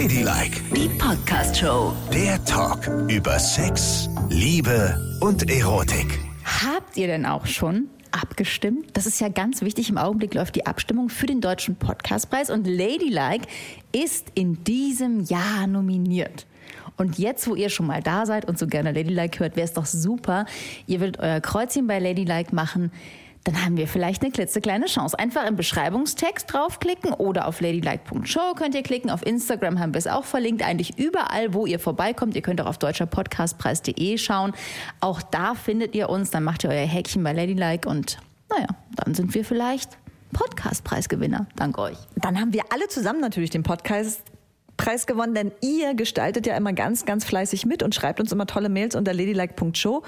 Ladylike, Die Podcast-Show. der Talk über Sex, Liebe und Erotik. Habt ihr denn auch schon abgestimmt? Das ist ja ganz wichtig. Im Augenblick läuft die Abstimmung für den Deutschen Podcastpreis und Ladylike ist in diesem Jahr nominiert. Und jetzt, wo ihr schon mal da seid und so gerne Ladylike hört, wäre es doch super. Ihr würdet euer Kreuzchen bei Ladylike machen. Dann haben wir vielleicht eine klitzekleine Chance. Einfach im Beschreibungstext draufklicken oder auf ladylike.show könnt ihr klicken. Auf Instagram haben wir es auch verlinkt. Eigentlich überall, wo ihr vorbeikommt. Ihr könnt auch auf deutscherpodcastpreis.de schauen. Auch da findet ihr uns. Dann macht ihr euer Häkchen bei Ladylike und naja, dann sind wir vielleicht Podcastpreisgewinner. Dank euch. Dann haben wir alle zusammen natürlich den Podcast Preis gewonnen, denn ihr gestaltet ja immer ganz, ganz fleißig mit und schreibt uns immer tolle Mails unter ladylike.show.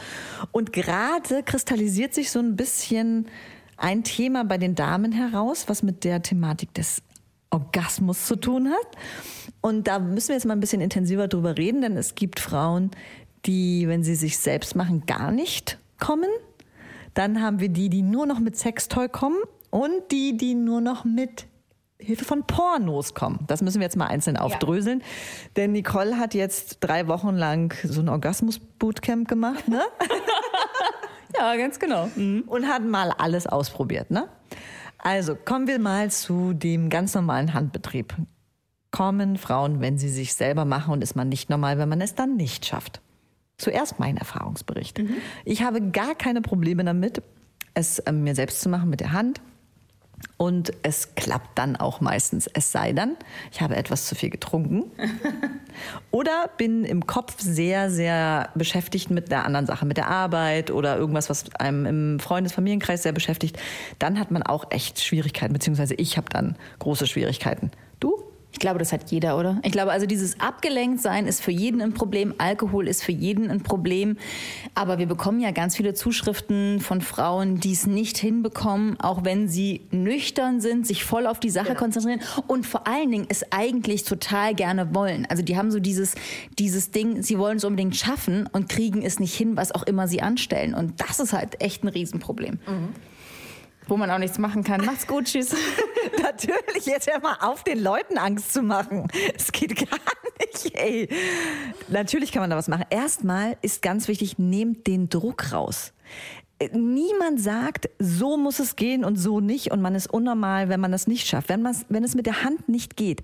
Und gerade kristallisiert sich so ein bisschen ein Thema bei den Damen heraus, was mit der Thematik des Orgasmus zu tun hat. Und da müssen wir jetzt mal ein bisschen intensiver drüber reden, denn es gibt Frauen, die, wenn sie sich selbst machen, gar nicht kommen. Dann haben wir die, die nur noch mit Sextoy kommen und die, die nur noch mit Hilfe von Pornos kommen. Das müssen wir jetzt mal einzeln aufdröseln. Denn Nicole hat jetzt drei Wochen lang so ein Orgasmus-Bootcamp gemacht, ne? Ja, ganz genau. Und hat mal alles ausprobiert, ne? Also kommen wir mal zu dem ganz normalen Handbetrieb. Kommen Frauen, wenn sie sich selber machen und ist man nicht normal, wenn man es dann nicht schafft. Zuerst mein Erfahrungsbericht. Ich habe gar keine Probleme damit, es äh, mir selbst zu machen mit der Hand. Und es klappt dann auch meistens. Es sei dann, ich habe etwas zu viel getrunken oder bin im Kopf sehr, sehr beschäftigt mit der anderen Sache, mit der Arbeit oder irgendwas, was einem im Freundesfamilienkreis sehr beschäftigt. Dann hat man auch echt Schwierigkeiten, beziehungsweise ich habe dann große Schwierigkeiten. Du? Ich glaube, das hat jeder, oder? Ich glaube, also dieses Abgelenktsein ist für jeden ein Problem. Alkohol ist für jeden ein Problem. Aber wir bekommen ja ganz viele Zuschriften von Frauen, die es nicht hinbekommen, auch wenn sie nüchtern sind, sich voll auf die Sache konzentrieren und vor allen Dingen es eigentlich total gerne wollen. Also die haben so dieses, dieses Ding, sie wollen es unbedingt schaffen und kriegen es nicht hin, was auch immer sie anstellen. Und das ist halt echt ein Riesenproblem. Wo man auch nichts machen kann. Macht's gut, tschüss. Natürlich, jetzt hör mal auf, den Leuten Angst zu machen. Es geht gar nicht, ey. Natürlich kann man da was machen. Erstmal ist ganz wichtig, nehmt den Druck raus. Niemand sagt, so muss es gehen und so nicht und man ist unnormal, wenn man das nicht schafft. Wenn, wenn es mit der Hand nicht geht,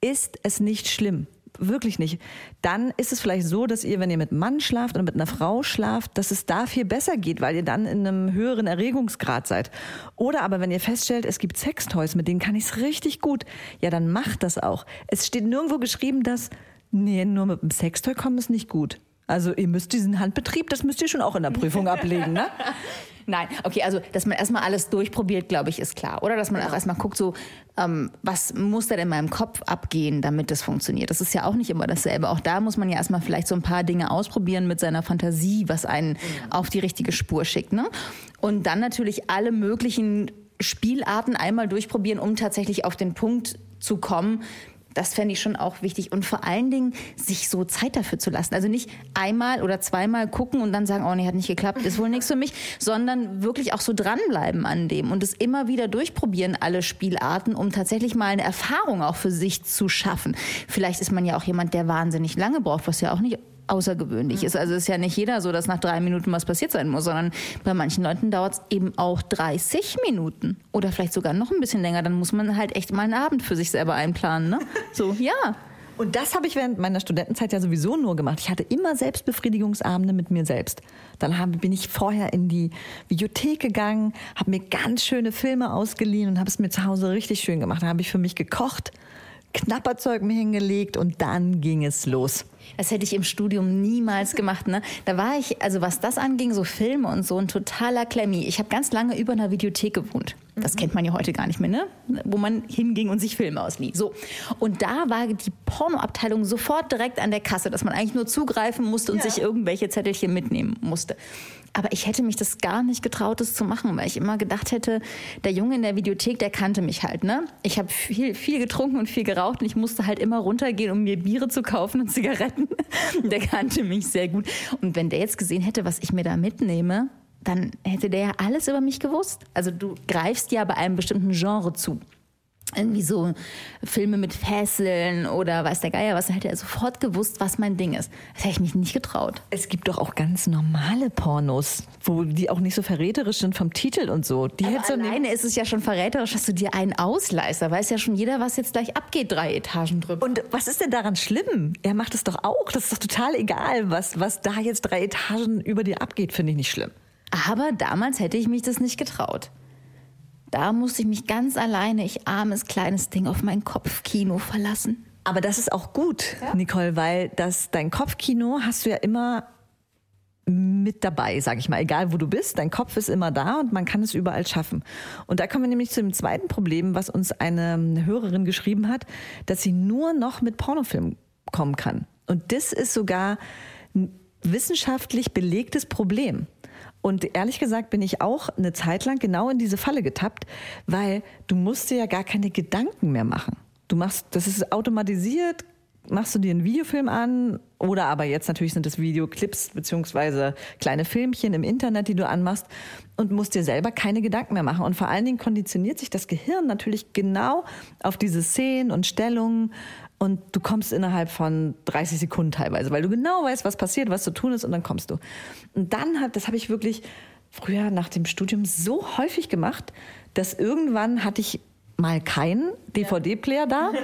ist es nicht schlimm. Wirklich nicht. Dann ist es vielleicht so, dass ihr, wenn ihr mit einem Mann schlaft oder mit einer Frau schlaft, dass es da viel besser geht, weil ihr dann in einem höheren Erregungsgrad seid. Oder aber wenn ihr feststellt, es gibt Sextoys, mit denen kann ich es richtig gut, ja, dann macht das auch. Es steht nirgendwo geschrieben, dass, nee, nur mit einem Sextoy kommen ist nicht gut. Also ihr müsst diesen Handbetrieb, das müsst ihr schon auch in der Prüfung ablegen, ne? Nein, okay, also dass man erstmal alles durchprobiert, glaube ich, ist klar. Oder dass man auch erstmal guckt, so, ähm, was muss denn in meinem Kopf abgehen, damit das funktioniert. Das ist ja auch nicht immer dasselbe. Auch da muss man ja erstmal vielleicht so ein paar Dinge ausprobieren mit seiner Fantasie, was einen auf die richtige Spur schickt. Ne? Und dann natürlich alle möglichen Spielarten einmal durchprobieren, um tatsächlich auf den Punkt zu kommen, das fände ich schon auch wichtig. Und vor allen Dingen, sich so Zeit dafür zu lassen. Also nicht einmal oder zweimal gucken und dann sagen, oh nee, hat nicht geklappt, ist wohl nichts für mich, sondern wirklich auch so dranbleiben an dem und es immer wieder durchprobieren, alle Spielarten, um tatsächlich mal eine Erfahrung auch für sich zu schaffen. Vielleicht ist man ja auch jemand, der wahnsinnig lange braucht, was ja auch nicht außergewöhnlich ist. Also es ist ja nicht jeder so, dass nach drei Minuten was passiert sein muss, sondern bei manchen Leuten dauert es eben auch 30 Minuten oder vielleicht sogar noch ein bisschen länger. Dann muss man halt echt mal einen Abend für sich selber einplanen. Ne? So, ja. Und das habe ich während meiner Studentenzeit ja sowieso nur gemacht. Ich hatte immer Selbstbefriedigungsabende mit mir selbst. Dann hab, bin ich vorher in die Videothek gegangen, habe mir ganz schöne Filme ausgeliehen und habe es mir zu Hause richtig schön gemacht. Da habe ich für mich gekocht, Knapperzeug mir hingelegt und dann ging es los. Das hätte ich im Studium niemals gemacht. Ne? Da war ich, also was das anging, so Filme und so, ein totaler Klemmi. Ich habe ganz lange über einer Videothek gewohnt. Das kennt man ja heute gar nicht mehr, ne? Wo man hinging und sich Filme auslieh. So. Und da war die Pornoabteilung sofort direkt an der Kasse, dass man eigentlich nur zugreifen musste und sich irgendwelche Zettelchen mitnehmen musste. Aber ich hätte mich das gar nicht getraut, das zu machen, weil ich immer gedacht hätte, der Junge in der Videothek, der kannte mich halt, ne? Ich habe viel, viel getrunken und viel geraucht und ich musste halt immer runtergehen, um mir Biere zu kaufen und Zigaretten. Der kannte mich sehr gut. Und wenn der jetzt gesehen hätte, was ich mir da mitnehme, dann hätte der ja alles über mich gewusst. Also du greifst ja bei einem bestimmten Genre zu. Irgendwie so Filme mit Fesseln oder weiß der Geier was, dann hätte er sofort gewusst, was mein Ding ist. Das hätte ich mich nicht getraut. Es gibt doch auch ganz normale Pornos, wo die auch nicht so verräterisch sind vom Titel und so. Die Aber alleine ist es ja schon verräterisch, dass du dir einen ausleihst. Da weiß ja schon jeder, was jetzt gleich abgeht, drei Etagen drüber. Und was ist denn daran schlimm? Er macht es doch auch. Das ist doch total egal, was, was da jetzt drei Etagen über dir abgeht, finde ich nicht schlimm. Aber damals hätte ich mich das nicht getraut. Da musste ich mich ganz alleine, ich armes kleines Ding, auf mein Kopfkino verlassen. Aber das ist auch gut, Nicole, weil das, dein Kopfkino hast du ja immer mit dabei, sag ich mal, egal wo du bist, dein Kopf ist immer da und man kann es überall schaffen. Und da kommen wir nämlich zu dem zweiten Problem, was uns eine Hörerin geschrieben hat, dass sie nur noch mit Pornofilmen kommen kann. Und das ist sogar ein wissenschaftlich belegtes Problem. Und ehrlich gesagt bin ich auch eine Zeit lang genau in diese Falle getappt, weil du musst dir ja gar keine Gedanken mehr machen. Du machst, das ist automatisiert, machst du dir einen Videofilm an oder aber jetzt natürlich sind es Videoclips beziehungsweise kleine Filmchen im Internet, die du anmachst und musst dir selber keine Gedanken mehr machen. Und vor allen Dingen konditioniert sich das Gehirn natürlich genau auf diese Szenen und Stellungen und du kommst innerhalb von 30 Sekunden teilweise, weil du genau weißt, was passiert, was zu tun ist und dann kommst du. Und dann hat, das habe ich wirklich früher nach dem Studium so häufig gemacht, dass irgendwann hatte ich mal keinen DVD-Player da.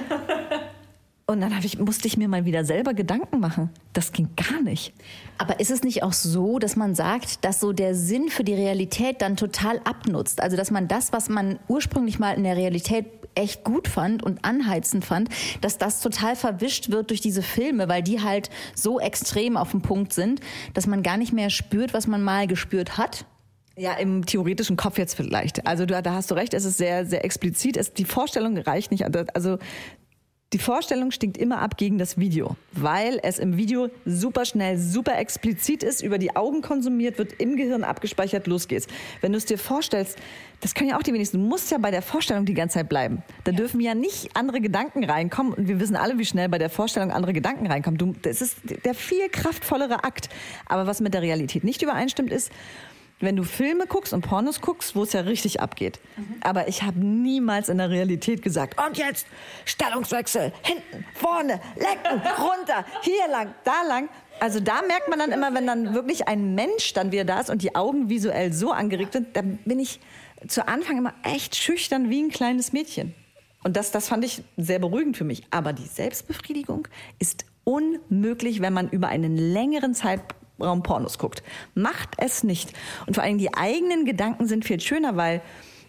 Und dann ich, musste ich mir mal wieder selber Gedanken machen. Das ging gar nicht. Aber ist es nicht auch so, dass man sagt, dass so der Sinn für die Realität dann total abnutzt? Also dass man das, was man ursprünglich mal in der Realität echt gut fand und anheizend fand, dass das total verwischt wird durch diese Filme, weil die halt so extrem auf dem Punkt sind, dass man gar nicht mehr spürt, was man mal gespürt hat. Ja, im theoretischen Kopf jetzt vielleicht. Also du, da hast du recht, es ist sehr, sehr explizit. Es, die Vorstellung reicht nicht. Also die Vorstellung stinkt immer ab gegen das Video, weil es im Video super schnell, super explizit ist, über die Augen konsumiert wird, im Gehirn abgespeichert, los geht's. Wenn du es dir vorstellst, das können ja auch die wenigsten, du musst ja bei der Vorstellung die ganze Zeit bleiben. Da ja. dürfen ja nicht andere Gedanken reinkommen und wir wissen alle, wie schnell bei der Vorstellung andere Gedanken reinkommen. Du, das ist der viel kraftvollere Akt. Aber was mit der Realität nicht übereinstimmt ist, wenn du Filme guckst und Pornos guckst, wo es ja richtig abgeht. Mhm. Aber ich habe niemals in der Realität gesagt, und jetzt Stellungswechsel, hinten, vorne, lecken, runter, hier lang, da lang. Also da merkt man dann immer, wenn dann wirklich ein Mensch dann wieder da ist und die Augen visuell so angeregt sind, dann bin ich zu Anfang immer echt schüchtern wie ein kleines Mädchen. Und das, das fand ich sehr beruhigend für mich. Aber die Selbstbefriedigung ist unmöglich, wenn man über einen längeren Zeitraum Raum Pornos guckt. Macht es nicht. Und vor allem die eigenen Gedanken sind viel schöner, weil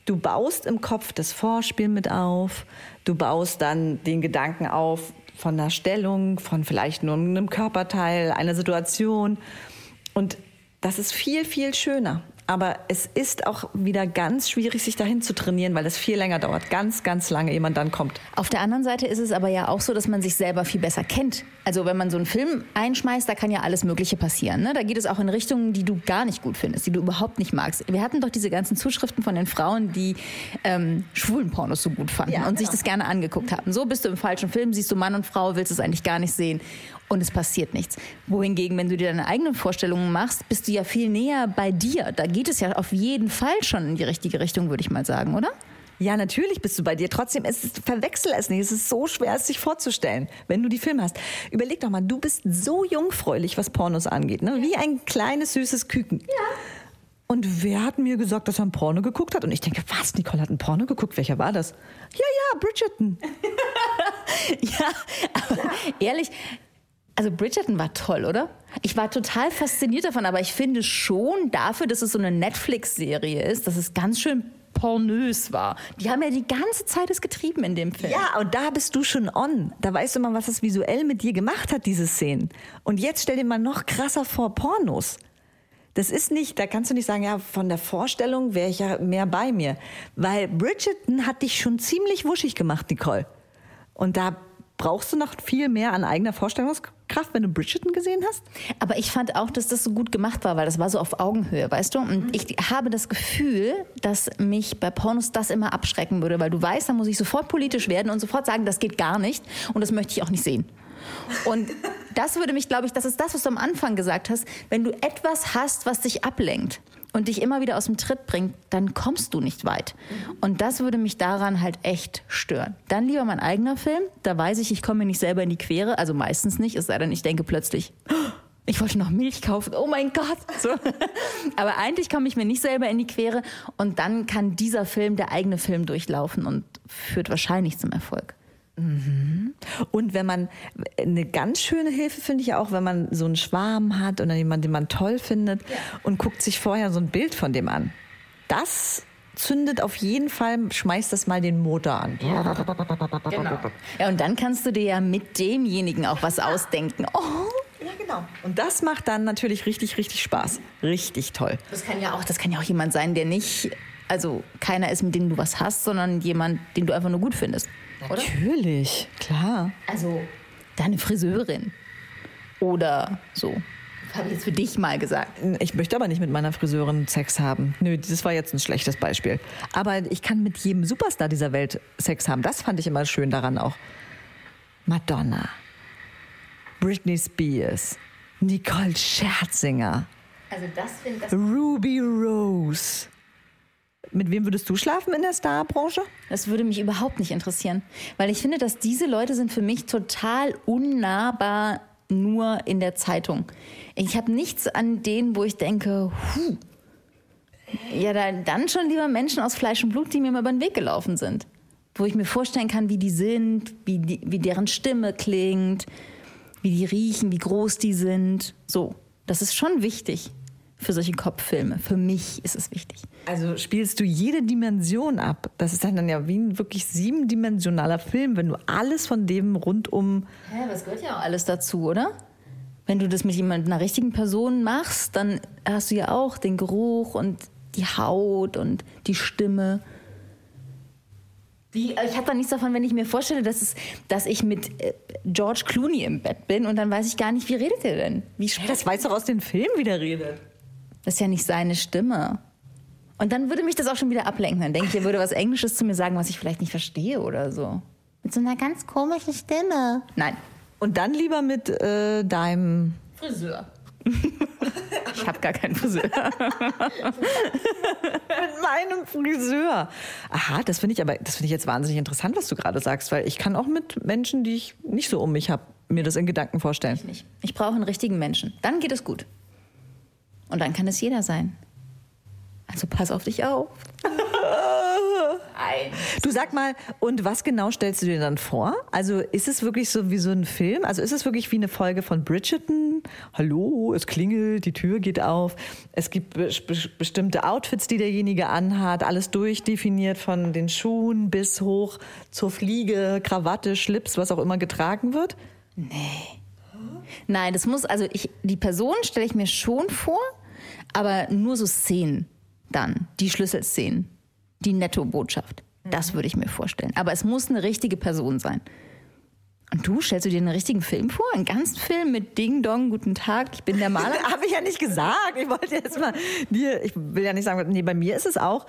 du baust im Kopf das Vorspiel mit auf, du baust dann den Gedanken auf von einer Stellung, von vielleicht nur einem Körperteil, einer Situation. Und das ist viel, viel schöner. Aber es ist auch wieder ganz schwierig, sich dahin zu trainieren, weil es viel länger dauert. Ganz, ganz lange, ehe man dann kommt. Auf der anderen Seite ist es aber ja auch so, dass man sich selber viel besser kennt. Also wenn man so einen Film einschmeißt, da kann ja alles Mögliche passieren. Ne? Da geht es auch in Richtungen, die du gar nicht gut findest, die du überhaupt nicht magst. Wir hatten doch diese ganzen Zuschriften von den Frauen, die ähm, schwulen Pornos so gut fanden ja, und genau. sich das gerne angeguckt haben. So bist du im falschen Film, siehst du Mann und Frau, willst es eigentlich gar nicht sehen und es passiert nichts. Wohingegen, wenn du dir deine eigenen Vorstellungen machst, bist du ja viel näher bei dir. Da geht es ja auf jeden Fall schon in die richtige Richtung, würde ich mal sagen, oder? Ja, natürlich bist du bei dir. Trotzdem ist es, verwechsel es nicht. Es ist so schwer, es sich vorzustellen, wenn du die Filme hast. Überleg doch mal, du bist so jungfräulich, was Pornos angeht, ne? Wie ein kleines, süßes Küken. Ja. Und wer hat mir gesagt, dass er ein Porno geguckt hat? Und ich denke, was? Nicole hat ein Porno geguckt? Welcher war das? Ja, ja, Bridgerton. ja, aber ja. ehrlich, also Bridgerton war toll, oder? Ich war total fasziniert davon, aber ich finde schon dafür, dass es so eine Netflix-Serie ist, dass es ganz schön pornös war. Die haben ja die ganze Zeit es getrieben in dem Film. Ja, und da bist du schon on. Da weißt du mal, was das visuell mit dir gemacht hat, diese Szenen. Und jetzt stell dir mal noch krasser vor Pornos. Das ist nicht, da kannst du nicht sagen, ja, von der Vorstellung wäre ich ja mehr bei mir. Weil Bridgerton hat dich schon ziemlich wuschig gemacht, Nicole. Und da brauchst du noch viel mehr an eigener Vorstellungskraft, wenn du Bridgerton gesehen hast? Aber ich fand auch, dass das so gut gemacht war, weil das war so auf Augenhöhe, weißt du? Und ich habe das Gefühl, dass mich bei Pornos das immer abschrecken würde, weil du weißt, da muss ich sofort politisch werden und sofort sagen, das geht gar nicht und das möchte ich auch nicht sehen. Und das würde mich, glaube ich, das ist das, was du am Anfang gesagt hast, wenn du etwas hast, was dich ablenkt und dich immer wieder aus dem Tritt bringt, dann kommst du nicht weit. Und das würde mich daran halt echt stören. Dann lieber mein eigener Film, da weiß ich, ich komme mir nicht selber in die Quere, also meistens nicht, es sei denn, ich denke plötzlich, ich wollte noch Milch kaufen, oh mein Gott. So. Aber eigentlich komme ich mir nicht selber in die Quere und dann kann dieser Film, der eigene Film durchlaufen und führt wahrscheinlich zum Erfolg. Und wenn man eine ganz schöne Hilfe finde ich auch, wenn man so einen Schwarm hat oder jemanden, den man toll findet und guckt sich vorher so ein Bild von dem an. Das zündet auf jeden Fall, schmeißt das mal den Motor an. Genau. Ja, und dann kannst du dir ja mit demjenigen auch was ausdenken. Oh, Ja, genau. Und das macht dann natürlich richtig, richtig Spaß. Richtig toll. das kann ja auch, das kann ja auch jemand sein, der nicht, also keiner ist, mit dem du was hast, sondern jemand, den du einfach nur gut findest. Oder? Natürlich, klar. Also deine Friseurin. Oder so. Habe ich jetzt für dich mal gesagt. Ich möchte aber nicht mit meiner Friseurin Sex haben. Nö, das war jetzt ein schlechtes Beispiel. Aber ich kann mit jedem Superstar dieser Welt Sex haben. Das fand ich immer schön daran auch. Madonna, Britney Spears, Nicole Scherzinger, Also das finde ich, Ruby Rose. Mit wem würdest du schlafen in der Starbranche? das würde mich überhaupt nicht interessieren. Weil ich finde, dass diese Leute sind für mich total unnahbar nur in der Zeitung. Ich habe nichts an denen, wo ich denke, huh. Ja, dann, dann schon lieber Menschen aus Fleisch und Blut, die mir mal über den Weg gelaufen sind. Wo ich mir vorstellen kann, wie die sind, wie, die, wie deren Stimme klingt, wie die riechen, wie groß die sind. So, das ist schon wichtig für solche Kopffilme. Für mich ist es wichtig. Also spielst du jede Dimension ab. Das ist dann ja wie ein wirklich siebendimensionaler Film, wenn du alles von dem rundum. Ja, das gehört ja auch alles dazu, oder? Wenn du das mit jemand, einer richtigen Person machst, dann hast du ja auch den Geruch und die Haut und die Stimme. Wie, ich habe da nichts davon, wenn ich mir vorstelle, dass, es, dass ich mit äh, George Clooney im Bett bin und dann weiß ich gar nicht, wie redet er denn? Wie Das weiß doch aus den Filmen, wie der redet. Das ist ja nicht seine Stimme. Und dann würde mich das auch schon wieder ablenken. Dann denke ich, er würde was Englisches zu mir sagen, was ich vielleicht nicht verstehe oder so. Mit so einer ganz komischen Stimme. Nein, Und dann lieber mit äh, deinem. Friseur. ich habe gar keinen Friseur. Mit meinem Friseur. Aha, das finde ich aber, das finde ich jetzt wahnsinnig interessant, was du gerade sagst, weil ich kann auch mit Menschen, die ich nicht so um mich habe, mir das in Gedanken vorstellen. Nicht. Ich brauche einen richtigen Menschen. Dann geht es gut. Und dann kann es jeder sein. Also pass auf dich auf. Du sag mal, und was genau stellst du dir dann vor? Also ist es wirklich so wie so ein Film? Also ist es wirklich wie eine Folge von Bridgerton? Hallo, es klingelt, die Tür geht auf. Es gibt be be bestimmte Outfits, die derjenige anhat, alles durchdefiniert von den Schuhen bis hoch zur Fliege, Krawatte, Schlips, was auch immer getragen wird. Nein, das muss, also ich, die Person stelle ich mir schon vor, aber nur so Szenen dann, die Schlüsselszenen, die Netto-Botschaft. Das würde ich mir vorstellen. Aber es muss eine richtige Person sein. Und du stellst du dir einen richtigen Film vor? Einen ganzen Film mit Ding Dong, guten Tag, ich bin der Maler? Habe ich ja nicht gesagt. Ich wollte jetzt mal dir, ich will ja nicht sagen, nee, bei mir ist es auch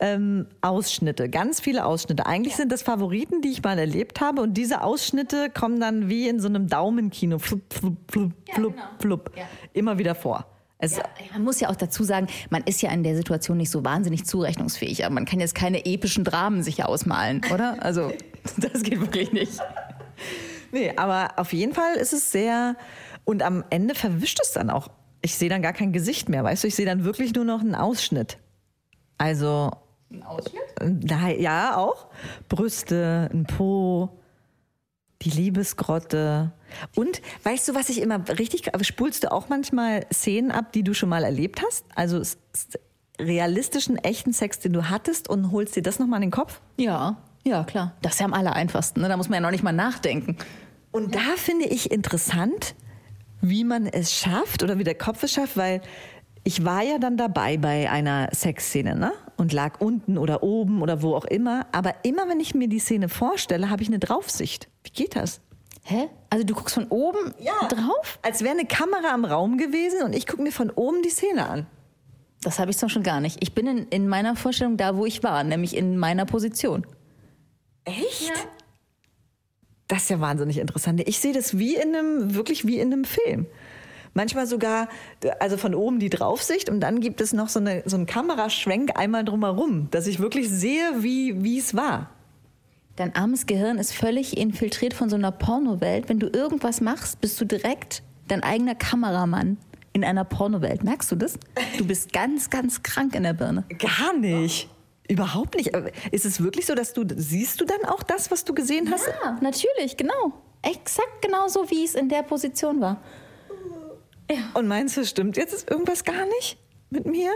ähm, Ausschnitte, ganz viele Ausschnitte. Eigentlich sind das Favoriten, die ich mal erlebt habe und diese Ausschnitte kommen dann wie in so einem Daumenkino, flup, flup, flup, flup, genau. flup, Ja. immer wieder vor. Es, Ja, man muss ja auch dazu sagen, man ist ja in der Situation nicht so wahnsinnig zurechnungsfähig. Aber man kann jetzt keine epischen Dramen sich ausmalen, oder? Also, das geht wirklich nicht. Nee, aber auf jeden Fall ist es sehr. Und am Ende verwischt es dann auch. Ich sehe dann gar kein Gesicht mehr, weißt du? Ich sehe dann wirklich nur noch einen Ausschnitt. Also, Ein Ausschnitt? na, ja, auch. Brüste, ein Po, die Liebesgrotte. Und weißt du, was ich immer richtig. aber Spulst du auch manchmal Szenen ab, die du schon mal erlebt hast? Also realistischen, echten Sex, den du hattest und holst dir das nochmal in den Kopf? Ja, ja, klar. Das ist ja am aller einfachsten. Ne? Da muss man ja noch nicht mal nachdenken. Und da finde ich interessant, wie man es schafft oder wie der Kopf es schafft, weil ich war ja dann dabei bei einer Sexszene, ne? Und lag unten oder oben oder wo auch immer. Aber immer wenn ich mir die Szene vorstelle, habe ich eine Draufsicht. Wie geht das? Hä? Also du guckst von oben drauf? Als wäre eine Kamera im Raum gewesen und ich gucke mir von oben die Szene an. Das habe ich zum schon gar nicht. Ich bin in, in meiner Vorstellung da, wo ich war, nämlich in meiner Position. Echt? Das ist ja wahnsinnig interessant. Ich sehe das wie in einem, wirklich wie in einem Film. Manchmal sogar, also von oben die Draufsicht und dann gibt es noch so, eine, so einen Kameraschwenk einmal drumherum, dass ich wirklich sehe, wie wie es war. Dein armes Gehirn ist völlig infiltriert von so einer Pornowelt. Wenn du irgendwas machst, bist du direkt dein eigener Kameramann in einer Pornowelt. Merkst du das? Du bist ganz, ganz krank in der Birne. Gar nicht. Überhaupt nicht. Ist es wirklich so, dass du siehst du dann auch das, was du gesehen hast? Ja, natürlich, genau. Exakt genauso, wie es in der Position war. Ja. Und meinst du, stimmt jetzt ist irgendwas gar nicht mit mir?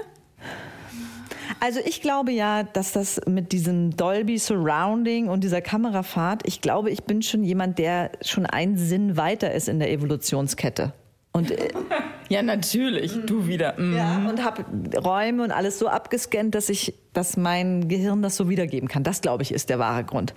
Also ich glaube ja, dass das mit diesem Dolby Surrounding und dieser Kamerafahrt, ich glaube, ich bin schon jemand, der schon einen Sinn weiter ist in der Evolutionskette. Und äh, ja, natürlich, du wieder. Mhm. Ja, und habe Räume und alles so abgescannt, dass ich, dass mein Gehirn das so wiedergeben kann. Das glaube ich ist der wahre Grund.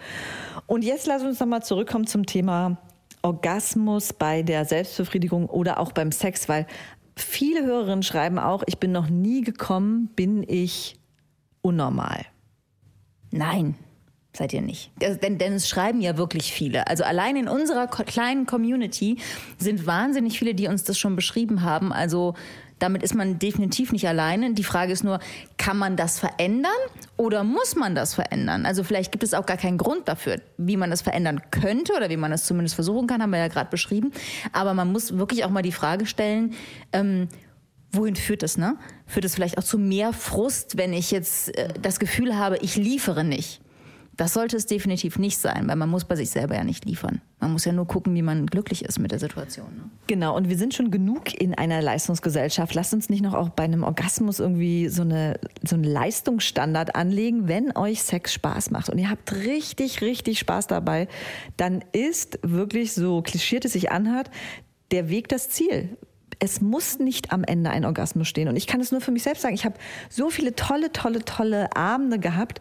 Und jetzt lass uns nochmal zurückkommen zum Thema Orgasmus bei der Selbstbefriedigung oder auch beim Sex, weil viele Hörerinnen schreiben auch, ich bin noch nie gekommen, bin ich unnormal. Nein, Seid ihr nicht. Denn, denn es schreiben ja wirklich viele. Also allein in unserer kleinen Community sind wahnsinnig viele, die uns das schon beschrieben haben. Also damit ist man definitiv nicht alleine. Die Frage ist nur, kann man das verändern oder muss man das verändern? Also vielleicht gibt es auch gar keinen Grund dafür, wie man das verändern könnte oder wie man es zumindest versuchen kann, haben wir ja gerade beschrieben. Aber man muss wirklich auch mal die Frage stellen, ähm, wohin führt es, ne? Führt es vielleicht auch zu mehr Frust, wenn ich jetzt äh, das Gefühl habe, ich liefere nicht? Das sollte es definitiv nicht sein, weil man muss bei sich selber ja nicht liefern. Man muss ja nur gucken, wie man glücklich ist mit der Situation. Ne? Genau, und wir sind schon genug in einer Leistungsgesellschaft. Lasst uns nicht noch auch bei einem Orgasmus irgendwie so, eine, so einen Leistungsstandard anlegen. Wenn euch Sex Spaß macht und ihr habt richtig, richtig Spaß dabei, dann ist wirklich so klischiert es sich anhört, der Weg das Ziel es muss nicht am Ende ein Orgasmus stehen. Und ich kann es nur für mich selbst sagen. Ich habe so viele tolle, tolle, tolle Abende gehabt,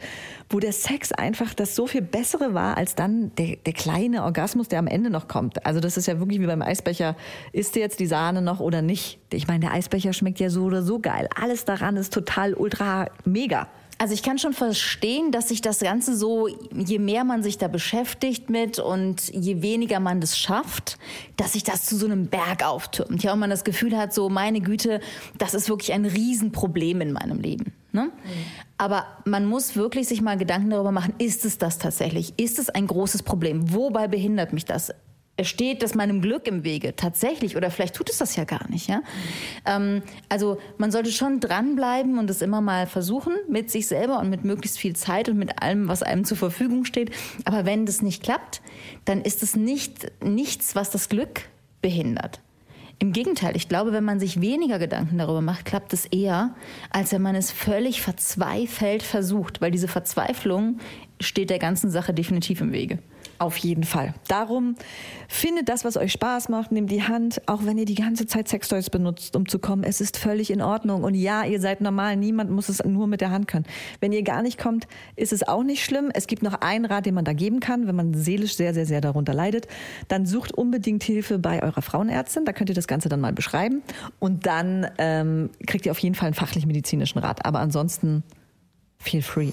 wo der Sex einfach das so viel Bessere war, als dann der, der kleine Orgasmus, der am Ende noch kommt. Also das ist ja wirklich wie beim Eisbecher. Ist dir jetzt die Sahne noch oder nicht? Ich meine, der Eisbecher schmeckt ja so oder so geil. Alles daran ist total ultra mega. Also ich kann schon verstehen, dass sich das Ganze so, je mehr man sich da beschäftigt mit und je weniger man das schafft, dass sich das zu so einem Berg auftürmt. Ja, und man das Gefühl hat, so meine Güte, das ist wirklich ein Riesenproblem in meinem Leben. Ne? Mhm. Aber man muss wirklich sich mal Gedanken darüber machen, ist es das tatsächlich? Ist es ein großes Problem? Wobei behindert mich das? Steht das meinem Glück im Wege tatsächlich oder vielleicht tut es das ja gar nicht ja? Ähm, also man sollte schon dranbleiben und es immer mal versuchen mit sich selber und mit möglichst viel Zeit und mit allem was einem zur Verfügung steht. Aber wenn das nicht klappt dann ist es nicht nichts was das Glück behindert. Im Gegenteil, ich glaube, wenn man sich weniger Gedanken darüber macht, klappt es eher, als wenn man es völlig verzweifelt versucht, weil diese Verzweiflung steht der ganzen Sache definitiv im Wege. Auf jeden Fall. Darum findet das, was euch Spaß macht, nehmt die Hand, auch wenn ihr die ganze Zeit Sextoys benutzt, um zu kommen. Es ist völlig in Ordnung. Und ja, ihr seid normal. Niemand muss es nur mit der Hand können. Wenn ihr gar nicht kommt, ist es auch nicht schlimm. Es gibt noch einen Rat, den man da geben kann, wenn man seelisch sehr, sehr, sehr darunter leidet. Dann sucht unbedingt Hilfe bei eurer Frauenärztin. Da könnt ihr das Ganze dann mal beschreiben. Und dann ähm, kriegt ihr auf jeden Fall einen fachlich-medizinischen Rat. Aber ansonsten, feel free.